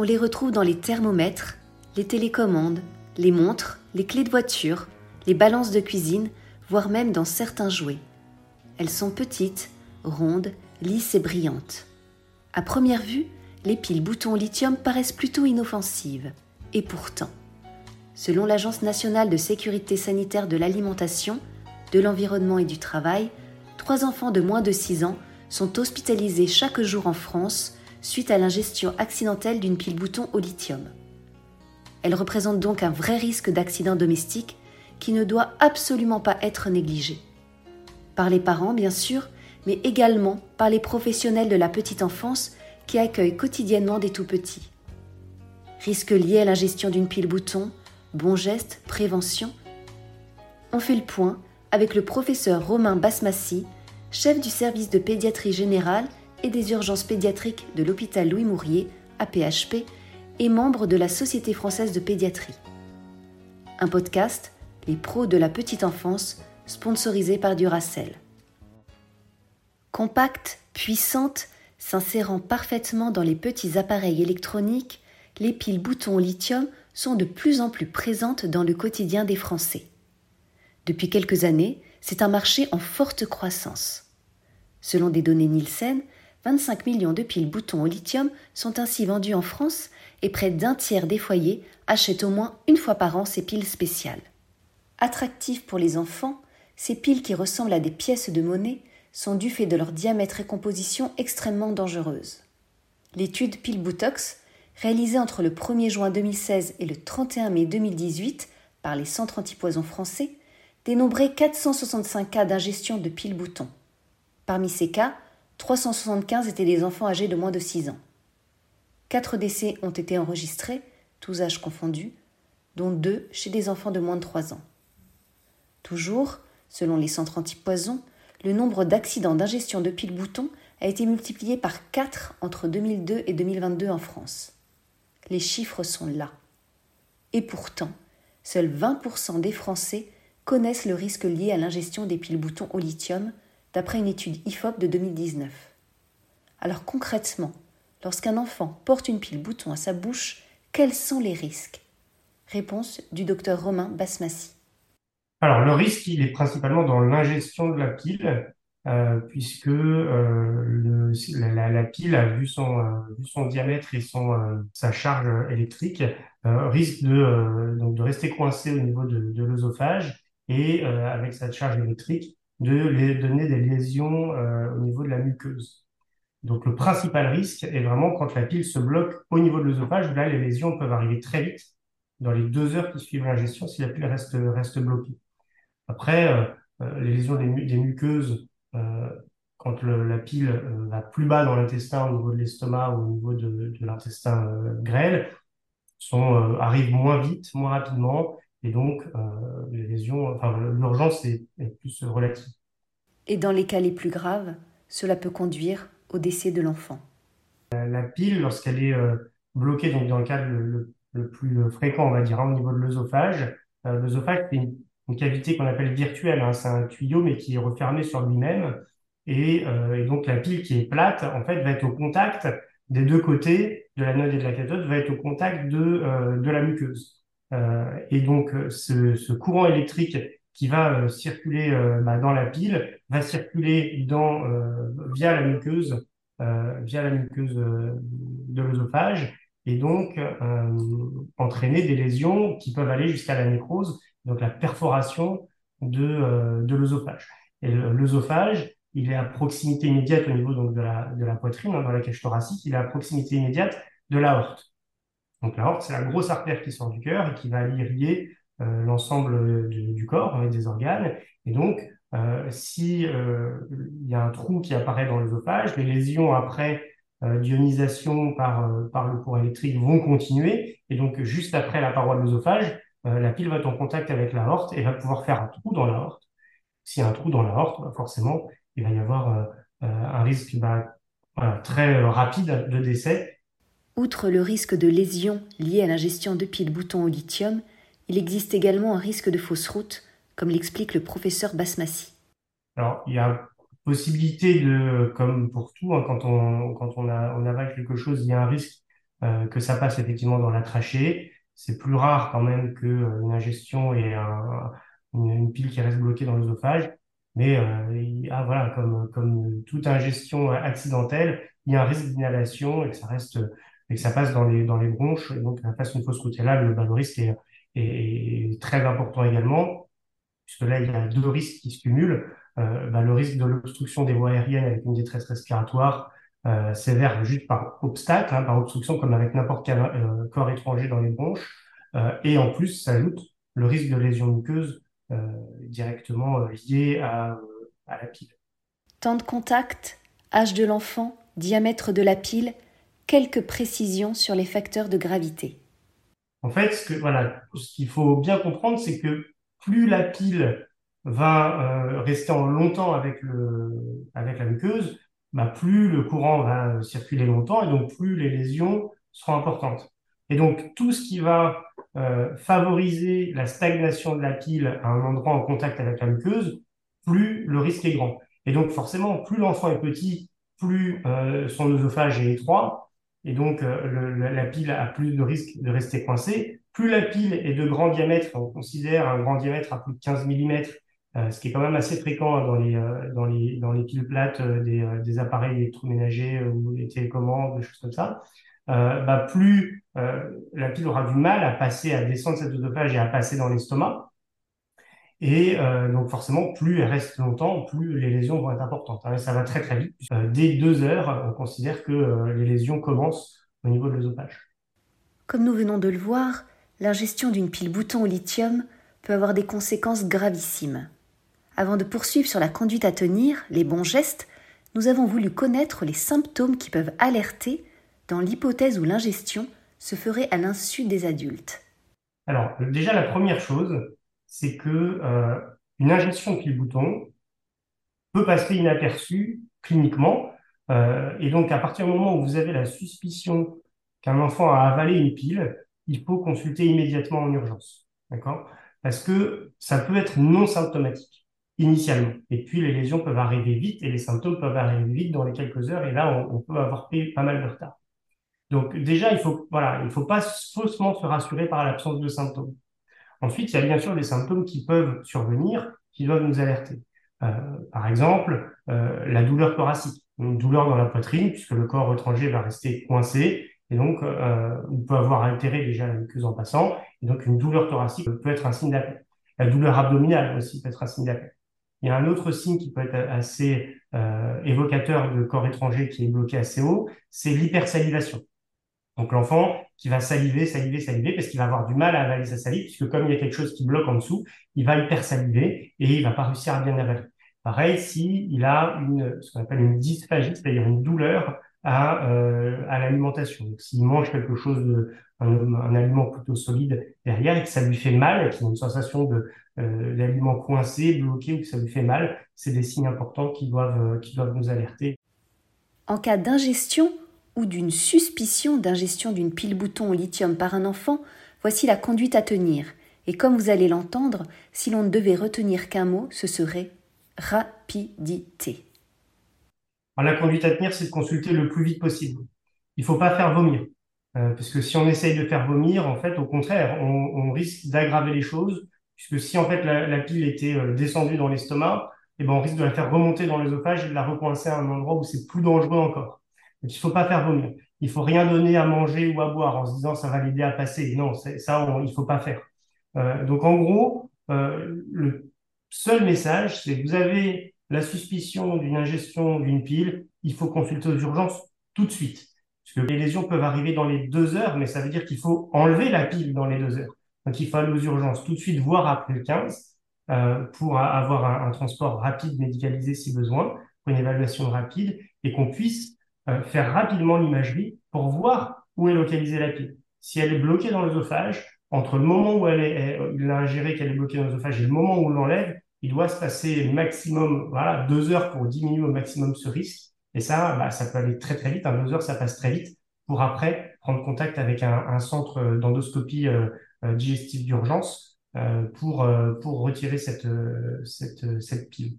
on les retrouve dans les thermomètres, les télécommandes, les montres, les clés de voiture, les balances de cuisine, voire même dans certains jouets. Elles sont petites, rondes, lisses et brillantes. À première vue, les piles boutons lithium paraissent plutôt inoffensives. Et pourtant, selon l'Agence nationale de sécurité sanitaire de l'alimentation, de l'environnement et du travail, trois enfants de moins de 6 ans sont hospitalisés chaque jour en France suite à l'ingestion accidentelle d'une pile bouton au lithium. Elle représente donc un vrai risque d'accident domestique qui ne doit absolument pas être négligé. Par les parents, bien sûr, mais également par les professionnels de la petite enfance qui accueillent quotidiennement des tout-petits. Risques liés à l'ingestion d'une pile bouton, bons gestes, prévention. On fait le point avec le professeur Romain Basmassi, chef du service de pédiatrie générale et des urgences pédiatriques de l'hôpital Louis Mourier, APHP, et membre de la Société française de pédiatrie. Un podcast, Les pros de la petite enfance, sponsorisé par Duracell. Compacte, puissante, s'insérant parfaitement dans les petits appareils électroniques, les piles boutons lithium sont de plus en plus présentes dans le quotidien des Français. Depuis quelques années, c'est un marché en forte croissance. Selon des données Nielsen, 25 millions de piles boutons au lithium sont ainsi vendues en France et près d'un tiers des foyers achètent au moins une fois par an ces piles spéciales. Attractives pour les enfants, ces piles qui ressemblent à des pièces de monnaie sont du fait de leur diamètre et composition extrêmement dangereuses. L'étude Pile Boutox, réalisée entre le 1er juin 2016 et le 31 mai 2018 par les centres antipoisons français, dénombrait 465 cas d'ingestion de piles boutons. Parmi ces cas, 375 étaient des enfants âgés de moins de 6 ans. Quatre décès ont été enregistrés, tous âges confondus, dont deux chez des enfants de moins de 3 ans. Toujours, selon les centres antipoisons, le nombre d'accidents d'ingestion de piles boutons a été multiplié par 4 entre 2002 et 2022 en France. Les chiffres sont là. Et pourtant, seuls 20% des Français connaissent le risque lié à l'ingestion des piles boutons au lithium, d'après une étude IFOP de 2019. Alors concrètement, lorsqu'un enfant porte une pile bouton à sa bouche, quels sont les risques? Réponse du docteur Romain Basmassi. Alors le risque, il est principalement dans l'ingestion de la pile, euh, puisque euh, la, pile, a vu son, euh, vu son diamètre et sa charge électrique, risque de, rester coincé au niveau de, de l'œsophage et avec sa charge électrique, de les donner des lésions euh, au niveau de la muqueuse. Donc le principal risque est vraiment quand la pile se bloque au niveau de l'œsophage. Là, les lésions peuvent arriver très vite, dans les deux heures qui suivent l'ingestion, si la pile reste, bloquée. Après, euh, euh, les lésions des, muqueuses, quand la pile va plus bas dans l'intestin, au niveau de l'estomac ou au niveau de, l'intestin grêle, sont, arrivent moins vite, moins rapidement, et donc, euh, les lésions, enfin, l'urgence est, plus relative. Et dans les cas les plus graves, cela peut conduire au décès de l'enfant. La, pile, lorsqu'elle est euh, bloquée, donc dans le cas le, plus fréquent, on va dire, hein, au niveau de l'œsophage, euh, l'œsophage, c'est une, cavité qu'on appelle virtuelle. Hein, c'est un tuyau, mais qui est refermé sur lui-même. Et, et, donc, la pile qui est plate, en fait, va être au contact des deux côtés de la node et de la cathode, va être au contact de, de la muqueuse. Euh, et donc, euh, ce, courant électrique qui va euh, circuler bah, dans la pile va circuler dans, via la muqueuse, via la muqueuse de l'œsophage et donc entraîner des lésions qui peuvent aller jusqu'à la nécrose, donc la perforation de, de l'œsophage. Et l'œsophage, il est à proximité immédiate au niveau donc, de, la, de la poitrine, hein, dans la cage thoracique, il est à proximité immédiate de l'aorte. Donc l'aorte, c'est la grosse artère qui sort du cœur et qui va irriguer euh, l'ensemble du, corps avec des organes. Et donc, euh, si euh, y a un trou qui apparaît dans l'œsophage, les lésions après d'ionisation par, par le courant électrique vont continuer. Et donc, juste après la paroi de l'œsophage, la pile va être en contact avec l'aorte et va pouvoir faire un trou dans l'aorte. S'il y a un trou dans l'aorte, bah, forcément, il va y avoir un risque bah, très rapide de décès Outre le risque de lésion lié à l'ingestion de piles boutons au lithium, il existe également un risque de fausse route, comme l'explique le professeur Basmassi. Alors, il y a possibilité de, comme pour tout, hein, quand, on, quand on, a, avale quelque chose, il y a un risque que ça passe effectivement dans la trachée. C'est plus rare quand même qu'une ingestion et une, pile qui reste bloquée dans l'œsophage. Mais ah, voilà, comme, comme toute ingestion accidentelle, il y a un risque d'inhalation et que ça reste et que ça passe dans les, dans les bronches, et donc passe une fausse là, le, le risque est, est, très important également, puisque là, il y a deux risques qui se cumulent. Euh, bah, le risque de l'obstruction des voies aériennes avec une détresse respiratoire euh, sévère juste par obstacle, hein, par obstruction, comme avec n'importe quel euh, corps étranger dans les bronches. Et en plus, s'ajoute le risque de lésion muqueuse directement lié à, à la pile. Temps de contact, âge de l'enfant, diamètre de la pile, quelques précisions sur les facteurs de gravité. En fait, ce qu'il faut bien comprendre, c'est que plus la pile va euh, rester longtemps avec, la muqueuse, bah, plus le courant va circuler longtemps et donc plus les lésions seront importantes. Et donc tout ce qui va euh, favoriser la stagnation de la pile à un endroit en contact avec la muqueuse, plus le risque est grand. Et donc forcément, plus l'enfant est petit, plus euh, son œsophage est étroit, et donc euh, la pile a plus de risque de rester coincée. Plus la pile est de grand diamètre, on considère un grand diamètre à plus de 15 mm, euh, ce qui est quand même assez fréquent dans les, euh, dans les, dans les piles plates des, des appareils électroménagers ou des télécommandes, des choses comme ça. bah, plus la pile aura du mal à passer, à descendre cette oesophage et à passer dans l'estomac. Et euh, donc forcément, plus elle reste longtemps, plus les lésions vont être importantes. Hein, ça va très très vite. Euh, dès deux heures, on considère que euh, les lésions commencent au niveau de l'œsophage. Comme nous venons de le voir, l'ingestion d'une pile bouton au lithium peut avoir des conséquences gravissimes. Avant de poursuivre sur la conduite à tenir, les bons gestes, nous avons voulu connaître les symptômes qui peuvent alerter dans l'hypothèse où l'ingestion se ferait à l'insu des adultes. Alors, déjà, la première chose, c'est que euh, une injection de pile-bouton peut passer inaperçue cliniquement. Euh, et donc, à partir du moment où vous avez la suspicion qu'un enfant a avalé une pile, il faut consulter immédiatement en urgence. Parce que ça peut être non symptomatique initialement. Et puis, les lésions peuvent arriver vite et les symptômes peuvent arriver vite dans les quelques heures. Et là, on, peut avoir pas mal de retard. Donc, déjà, il faut, faut pas faussement se rassurer par l'absence de symptômes. Ensuite, il y a bien sûr des symptômes qui peuvent survenir, qui doivent nous alerter. Euh, par exemple, euh, la douleur thoracique, une douleur dans la poitrine, puisque le corps étranger va rester coincé, et donc euh, on peut avoir altéré déjà la muqueuse en passant, et donc une douleur thoracique peut être un signe d'appel. La douleur abdominale aussi peut être un signe d'appel. Il y a un autre signe qui peut être assez évocateur de corps étranger qui est bloqué assez haut, c'est l'hypersalivation. Donc l'enfant qui va saliver, saliver, saliver, parce qu'il va avoir du mal à avaler sa salive, puisque comme il y a quelque chose qui bloque en dessous, il va hyper saliver et il va pas réussir à bien avaler. Pareil, si il a une, ce qu'on appelle une dysphagie, c'est-à-dire une douleur à, euh, à l'alimentation. Donc s'il mange quelque chose, de, un, aliment plutôt solide derrière et que ça lui fait mal, qu'il a une sensation de euh, l'aliment coincé, bloqué ou que ça lui fait mal, c'est des signes importants qui doivent, qui doivent nous alerter. En cas d'ingestion, d'une suspicion d'ingestion d'une pile bouton au lithium par un enfant, voici la conduite à tenir. Et comme vous allez l'entendre, si l'on ne devait retenir qu'un mot, ce serait rapidité. la conduite à tenir, c'est de consulter le plus vite possible. Il ne faut pas faire vomir. Euh, parce que si on essaye de faire vomir, en fait, au contraire, on, risque d'aggraver les choses, puisque si en fait la, pile était euh, descendue dans l'estomac, eh ben, on risque de la faire remonter dans l'œsophage et de la recoincer à un endroit où c'est plus dangereux encore. Donc, il faut pas faire vomir. Il faut rien donner à manger ou à boire en se disant ça va l'aider à passer. Non, ça, on, il faut pas faire. Euh, donc, en gros, euh, le seul message, c'est vous avez la suspicion d'une ingestion d'une pile, il faut consulter aux urgences tout de suite. Parce que les lésions peuvent arriver dans les deux heures, mais ça veut dire qu'il faut enlever la pile dans les deux heures. Donc, il faut aller aux urgences tout de suite, voire après le 15, euh, pour avoir un, transport rapide médicalisé si besoin, pour une évaluation rapide, et qu'on puisse euh, faire rapidement l'imagerie pour voir où est localisée la pile. Si elle est bloquée dans l'œsophage, entre le moment où elle est, il a ingéré qu'elle est bloquée dans l'œsophage et le moment où on l'enlève, il doit se passer maximum, voilà, deux heures pour diminuer au maximum ce risque. Et ça, bah, ça peut aller très très vite. En deux heures, ça passe très vite pour après prendre contact avec un, centre d'endoscopie euh, euh digestive d'urgence euh, pour, pour retirer cette, cette, cette pile.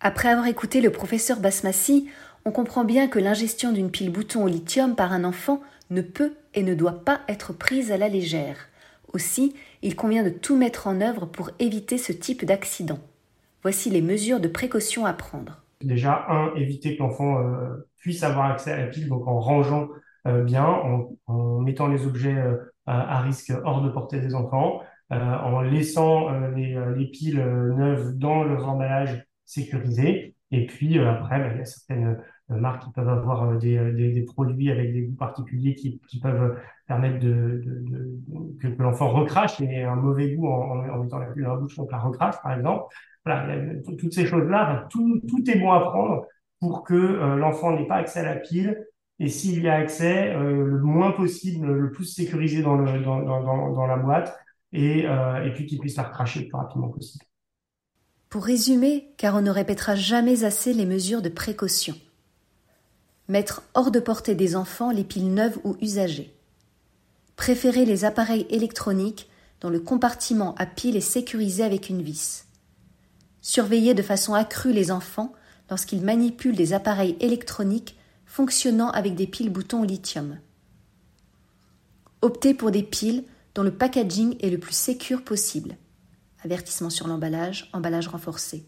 Après avoir écouté le professeur Basmassi, on comprend bien que l'ingestion d'une pile bouton au lithium par un enfant ne peut et ne doit pas être prise à la légère. Aussi, il convient de tout mettre en œuvre pour éviter ce type d'accident. Voici les mesures de précaution à prendre. Déjà, un, éviter que l'enfant euh, puisse avoir accès à la pile, donc en rangeant euh, bien, en, mettant les objets euh, à, risque hors de portée des enfants, en laissant les, les, piles neuves dans leurs emballages sécurisés. Et puis après, ben, il y a certaines marques qui peuvent avoir des, des, des, produits avec des goûts particuliers qui, qui peuvent permettre de, de, de que, l'enfant recrache et un mauvais goût en, en, mettant la la bouche, donc la recrache par exemple. Voilà, toutes ces choses-là, tout, tout est bon à prendre pour que euh, l'enfant n'ait pas accès à la pile. Et s'il y a accès, euh, le moins possible, le plus sécurisé dans, le, dans, dans, dans la boîte, et, euh, et puis qu'il puisse la recracher le plus rapidement possible. Pour résumer, car on ne répétera jamais assez les mesures de précaution. Mettre hors de portée des enfants les piles neuves ou usagées. Préférer les appareils électroniques dont le compartiment à pile est sécurisé avec une vis. Surveiller de façon accrue les enfants lorsqu'ils manipulent des appareils électroniques fonctionnant avec des piles boutons lithium. Optez pour des piles dont le packaging est le plus sécure possible. Avertissement sur l'emballage, emballage renforcé.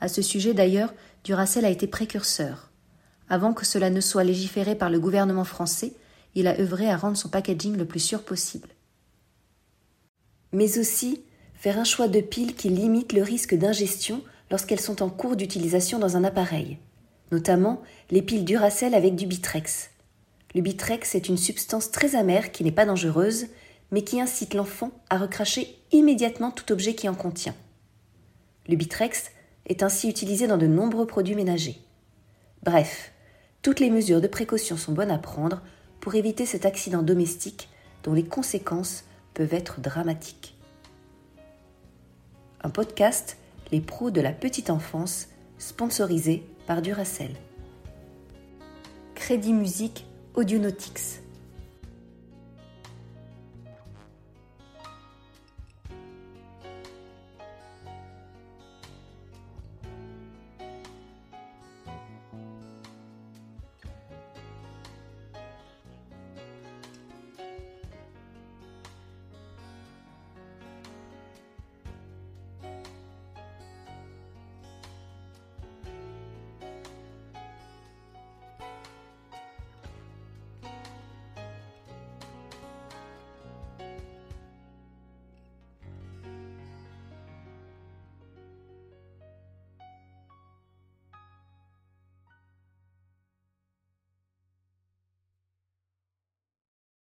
À ce sujet d'ailleurs, Duracell a été précurseur. Avant que cela ne soit légiféré par le gouvernement français, il a œuvré à rendre son packaging le plus sûr possible. Mais aussi faire un choix de piles qui limite le risque d'ingestion lorsqu'elles sont en cours d'utilisation dans un appareil, notamment les piles Duracell avec du Bitrex. Le Bitrex est une substance très amère qui n'est pas dangereuse, mais qui incite l'enfant à recracher immédiatement tout objet qui en contient. Le Bitrex est ainsi utilisé dans de nombreux produits ménagers. Bref, toutes les mesures de précaution sont bonnes à prendre pour éviter cet accident domestique dont les conséquences peuvent être dramatiques un podcast Les pros de la petite enfance, sponsorisé par Duracell. Crédit Musique Audionautics.